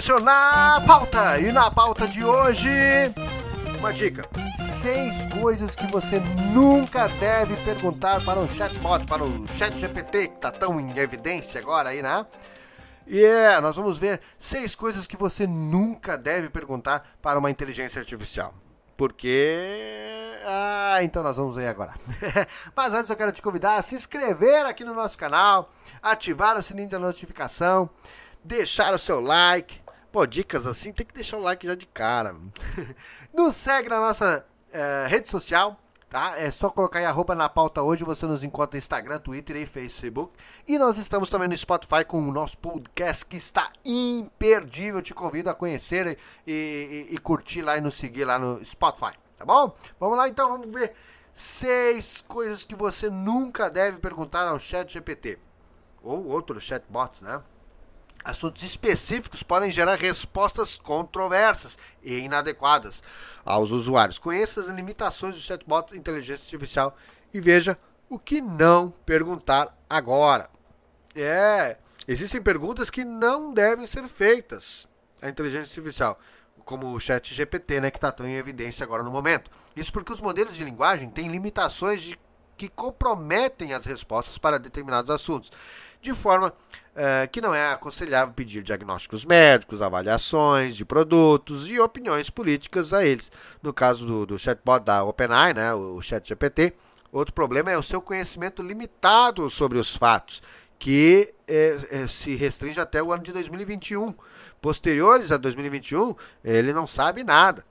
aconteceu na pauta. E na pauta de hoje, uma dica: seis coisas que você nunca deve perguntar para um chatbot, para o chat GPT que está tão em evidência agora aí, né? E yeah, é, nós vamos ver seis coisas que você nunca deve perguntar para uma inteligência artificial. Porque. Ah, então nós vamos ver agora. Mas antes eu quero te convidar a se inscrever aqui no nosso canal, ativar o sininho da notificação, deixar o seu like. Pô, dicas assim, tem que deixar o like já de cara. Nos segue na nossa uh, rede social, tá? É só colocar aí arroba na pauta hoje, você nos encontra no Instagram, Twitter e Facebook. E nós estamos também no Spotify com o nosso podcast que está imperdível. Te convido a conhecer e, e, e curtir lá e nos seguir lá no Spotify, tá bom? Vamos lá então, vamos ver seis coisas que você nunca deve perguntar ao chat GPT. Ou outros chatbots, né? Assuntos específicos podem gerar respostas controversas e inadequadas aos usuários. Conheça as limitações do chatbot inteligência artificial e veja o que não perguntar agora. É, existem perguntas que não devem ser feitas à inteligência artificial, como o chat GPT, né, que está tão em evidência agora no momento. Isso porque os modelos de linguagem têm limitações de, que comprometem as respostas para determinados assuntos de forma uh, que não é aconselhável pedir diagnósticos médicos, avaliações de produtos e opiniões políticas a eles. No caso do, do chatbot da OpenAI, né, o ChatGPT, outro problema é o seu conhecimento limitado sobre os fatos, que é, é, se restringe até o ano de 2021. Posteriores a 2021, ele não sabe nada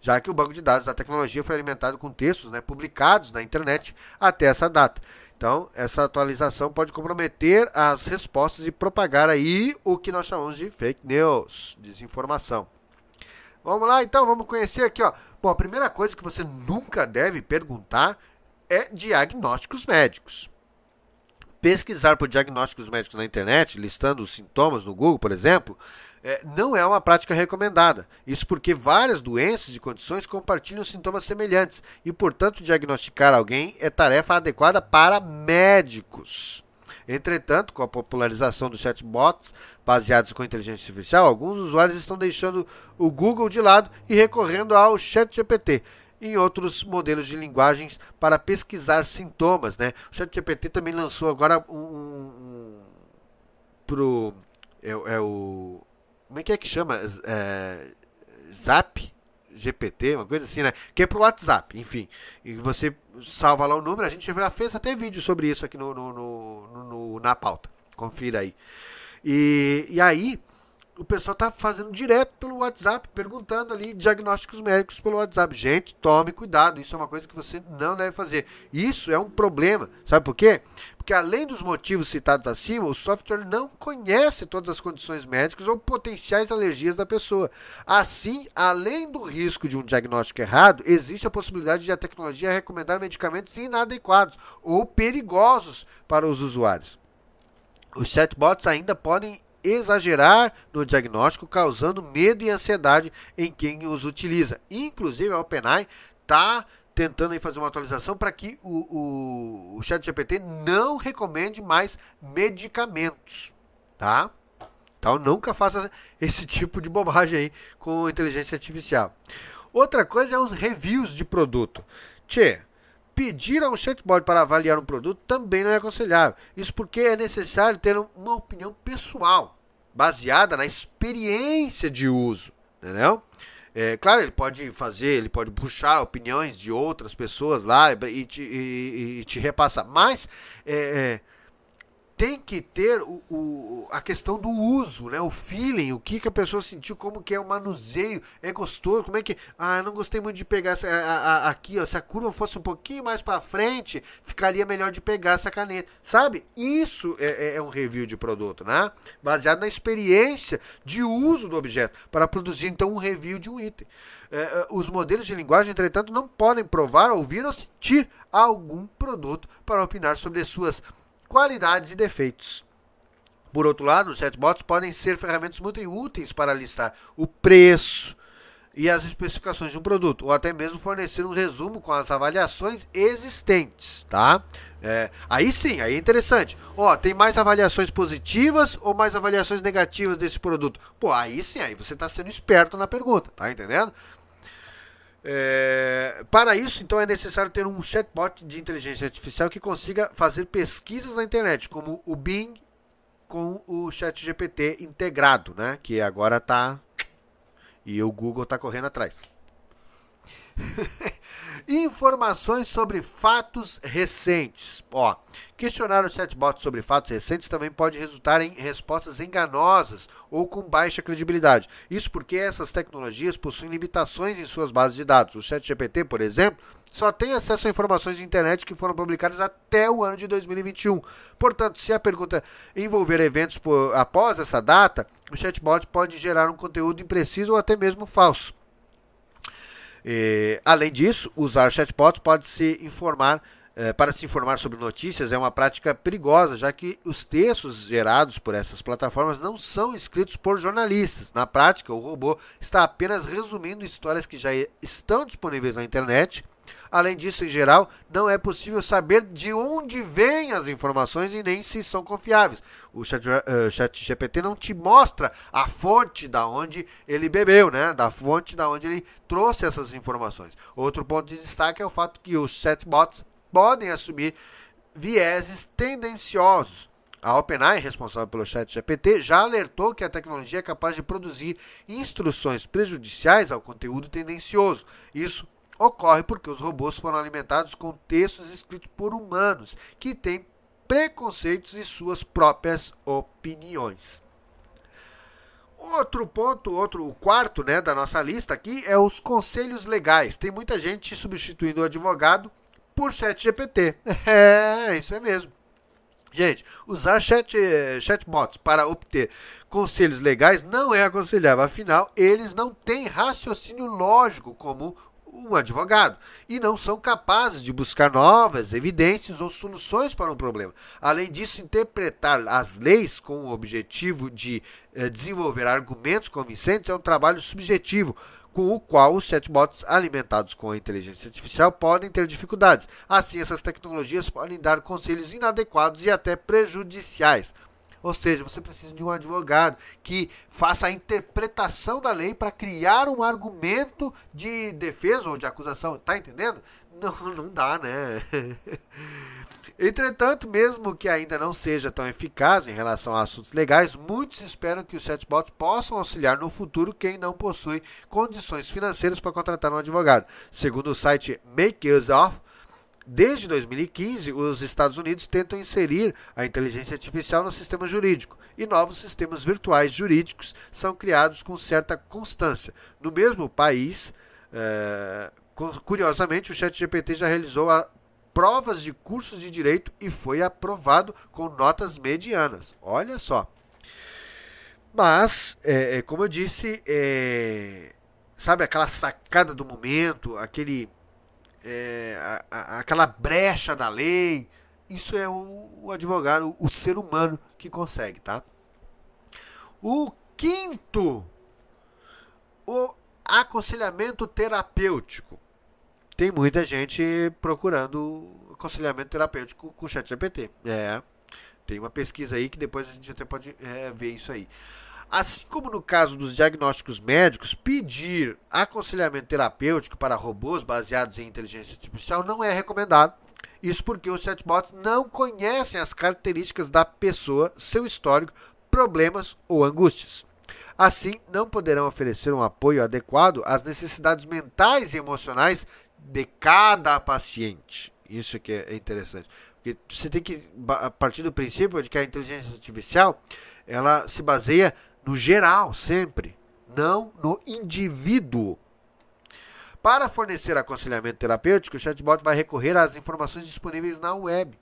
já que o banco de dados da tecnologia foi alimentado com textos né, publicados na internet até essa data. Então, essa atualização pode comprometer as respostas e propagar aí o que nós chamamos de fake news, desinformação. Vamos lá, então, vamos conhecer aqui, ó. Bom, a primeira coisa que você nunca deve perguntar é diagnósticos médicos. Pesquisar por diagnósticos médicos na internet, listando os sintomas no Google, por exemplo, é, não é uma prática recomendada. Isso porque várias doenças e condições compartilham sintomas semelhantes e, portanto, diagnosticar alguém é tarefa adequada para médicos. Entretanto, com a popularização dos chatbots baseados com inteligência artificial, alguns usuários estão deixando o Google de lado e recorrendo ao ChatGPT em outros modelos de linguagens para pesquisar sintomas. Né? O ChatGPT também lançou agora um, um, um pro é, é o como é que é que chama? É, Zap? GPT, uma coisa assim, né? Que é pro WhatsApp, enfim. E você salva lá o número, a gente já fez até vídeo sobre isso aqui no, no, no, no na pauta. Confira aí. E, e aí, o pessoal tá fazendo direto pelo WhatsApp, perguntando ali diagnósticos médicos pelo WhatsApp. Gente, tome cuidado, isso é uma coisa que você não deve fazer. Isso é um problema. Sabe por quê? Porque além dos motivos citados acima, o software não conhece todas as condições médicas ou potenciais alergias da pessoa. Assim, além do risco de um diagnóstico errado, existe a possibilidade de a tecnologia recomendar medicamentos inadequados ou perigosos para os usuários. Os chatbots ainda podem exagerar no diagnóstico, causando medo e ansiedade em quem os utiliza. Inclusive, a OpenAI está tentando fazer uma atualização para que o, o, o chat GPT não recomende mais medicamentos, tá? Então nunca faça esse tipo de bobagem aí com inteligência artificial. Outra coisa é os reviews de produto. Tchê, pedir a um chatbot para avaliar um produto também não é aconselhável. Isso porque é necessário ter uma opinião pessoal, baseada na experiência de uso, entendeu? É, claro, ele pode fazer, ele pode puxar opiniões de outras pessoas lá e te, e, e te repassar, mas é, é tem que ter o, o, a questão do uso, né? O feeling, o que, que a pessoa sentiu, como que é o manuseio, é gostoso, como é que. Ah, não gostei muito de pegar essa, a, a, aqui, ó, se a curva fosse um pouquinho mais para frente, ficaria melhor de pegar essa caneta, sabe? Isso é, é, é, um review de produto, né? Baseado na experiência de uso do objeto, para produzir então um review de um item. É, é os modelos de linguagem, entretanto, não podem provar, ouvir ou sentir algum produto para opinar sobre suas qualidades e defeitos. Por outro lado, os chatbots podem ser ferramentas muito úteis para listar o preço, e as especificações de um produto, ou até mesmo fornecer um resumo com as avaliações existentes, tá? É, aí sim, aí é interessante. Ó, tem mais avaliações positivas ou mais avaliações negativas desse produto? Pô, aí sim, aí você está sendo esperto na pergunta, tá entendendo? É, para isso, então, é necessário ter um chatbot de inteligência artificial que consiga fazer pesquisas na internet, como o Bing com o ChatGPT integrado, né? Que agora está e o Google está correndo atrás. Informações sobre fatos recentes. Ó, questionar o chatbot sobre fatos recentes também pode resultar em respostas enganosas ou com baixa credibilidade. Isso porque essas tecnologias possuem limitações em suas bases de dados. O ChatGPT, por exemplo, só tem acesso a informações de internet que foram publicadas até o ano de 2021. Portanto, se a pergunta envolver eventos por, após essa data, o chatbot pode gerar um conteúdo impreciso ou até mesmo falso. E, além disso, usar chatbots pode se informar eh, para se informar sobre notícias é uma prática perigosa, já que os textos gerados por essas plataformas não são escritos por jornalistas. Na prática, o robô está apenas resumindo histórias que já estão disponíveis na internet Além disso, em geral, não é possível saber de onde vêm as informações e nem se são confiáveis. O chat, uh, chat GPT não te mostra a fonte da onde ele bebeu, né? Da fonte da onde ele trouxe essas informações. Outro ponto de destaque é o fato que os chatbots podem assumir vieses tendenciosos. A OpenAI, responsável pelo ChatGPT, já alertou que a tecnologia é capaz de produzir instruções prejudiciais ao conteúdo tendencioso. Isso ocorre porque os robôs foram alimentados com textos escritos por humanos que têm preconceitos e suas próprias opiniões. Outro ponto, outro, o quarto né, da nossa lista aqui é os conselhos legais. Tem muita gente substituindo o advogado por chat GPT. É, isso é mesmo. Gente, usar chat, chatbots para obter conselhos legais não é aconselhável, afinal, eles não têm raciocínio lógico como um advogado e não são capazes de buscar novas evidências ou soluções para um problema. Além disso, interpretar as leis com o objetivo de eh, desenvolver argumentos convincentes é um trabalho subjetivo, com o qual os chatbots alimentados com a inteligência artificial podem ter dificuldades. Assim, essas tecnologias podem dar conselhos inadequados e até prejudiciais. Ou seja, você precisa de um advogado que faça a interpretação da lei para criar um argumento de defesa ou de acusação. Tá entendendo? Não, não dá, né? Entretanto, mesmo que ainda não seja tão eficaz em relação a assuntos legais, muitos esperam que os chatbots possam auxiliar no futuro quem não possui condições financeiras para contratar um advogado. Segundo o site Make Us Desde 2015, os Estados Unidos tentam inserir a inteligência artificial no sistema jurídico e novos sistemas virtuais jurídicos são criados com certa constância. No mesmo país, é, curiosamente, o ChatGPT já realizou provas de cursos de direito e foi aprovado com notas medianas. Olha só. Mas, é, como eu disse, é, sabe aquela sacada do momento, aquele é, a, a, aquela brecha da lei. Isso é o, o advogado, o ser humano que consegue, tá? O quinto, o aconselhamento terapêutico. Tem muita gente procurando aconselhamento terapêutico com o ChatGPT. É, tem uma pesquisa aí que depois a gente até pode é, ver isso aí. Assim como no caso dos diagnósticos médicos, pedir aconselhamento terapêutico para robôs baseados em inteligência artificial não é recomendado. Isso porque os chatbots não conhecem as características da pessoa, seu histórico, problemas ou angústias. Assim, não poderão oferecer um apoio adequado às necessidades mentais e emocionais de cada paciente. Isso que é interessante. Porque você tem que partir do princípio de que a inteligência artificial ela se baseia no geral, sempre, não no indivíduo. Para fornecer aconselhamento terapêutico, o chatbot vai recorrer às informações disponíveis na web,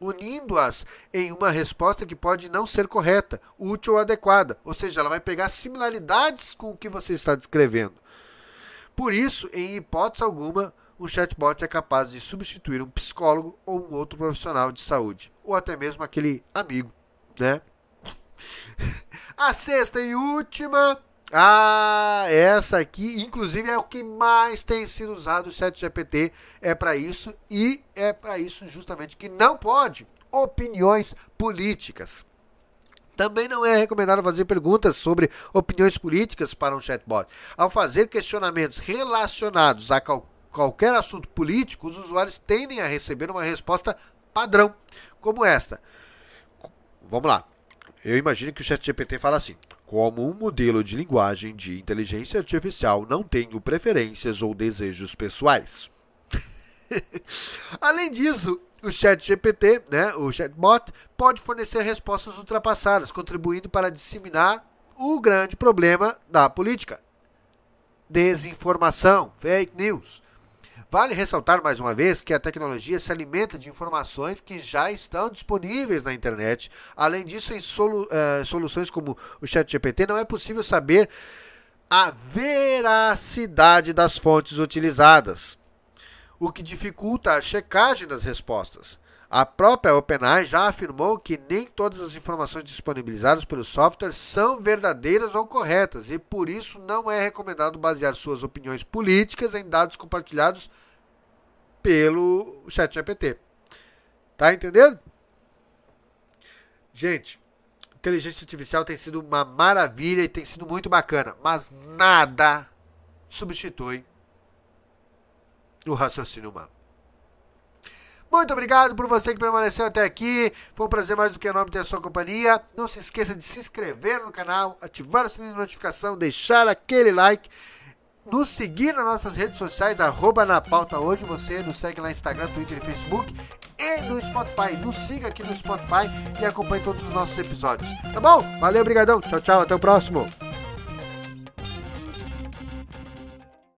unindo-as em uma resposta que pode não ser correta, útil ou adequada, ou seja, ela vai pegar similaridades com o que você está descrevendo. Por isso, em hipótese alguma, um chatbot é capaz de substituir um psicólogo ou um outro profissional de saúde, ou até mesmo aquele amigo, né? A sexta e última Ah, essa aqui, inclusive, é o que mais tem sido usado o chat GPT. É para isso e é para isso justamente que não pode opiniões políticas. Também não é recomendado fazer perguntas sobre opiniões políticas para um chatbot. Ao fazer questionamentos relacionados a qual, qualquer assunto político, os usuários tendem a receber uma resposta padrão, como esta. Vamos lá. Eu imagino que o ChatGPT fala assim: como um modelo de linguagem de inteligência artificial, não tenho preferências ou desejos pessoais. Além disso, o ChatGPT, né, o chatbot, pode fornecer respostas ultrapassadas, contribuindo para disseminar o grande problema da política: desinformação, fake news. Vale ressaltar mais uma vez que a tecnologia se alimenta de informações que já estão disponíveis na internet. Além disso, em solu uh, soluções como o ChatGPT, não é possível saber a veracidade das fontes utilizadas, o que dificulta a checagem das respostas. A própria OpenAI já afirmou que nem todas as informações disponibilizadas pelo software são verdadeiras ou corretas e por isso não é recomendado basear suas opiniões políticas em dados compartilhados pelo ChatGPT. Tá entendendo? Gente, inteligência artificial tem sido uma maravilha e tem sido muito bacana, mas nada substitui o raciocínio humano. Muito obrigado por você que permaneceu até aqui. Foi um prazer mais do que enorme ter a sua companhia. Não se esqueça de se inscrever no canal, ativar o sininho de notificação, deixar aquele like, nos seguir nas nossas redes sociais, arroba na pauta hoje. Você nos segue lá no Instagram, Twitter e Facebook e no Spotify. Nos siga aqui no Spotify e acompanhe todos os nossos episódios. Tá bom? Valeu, obrigadão. Tchau, tchau. Até o próximo.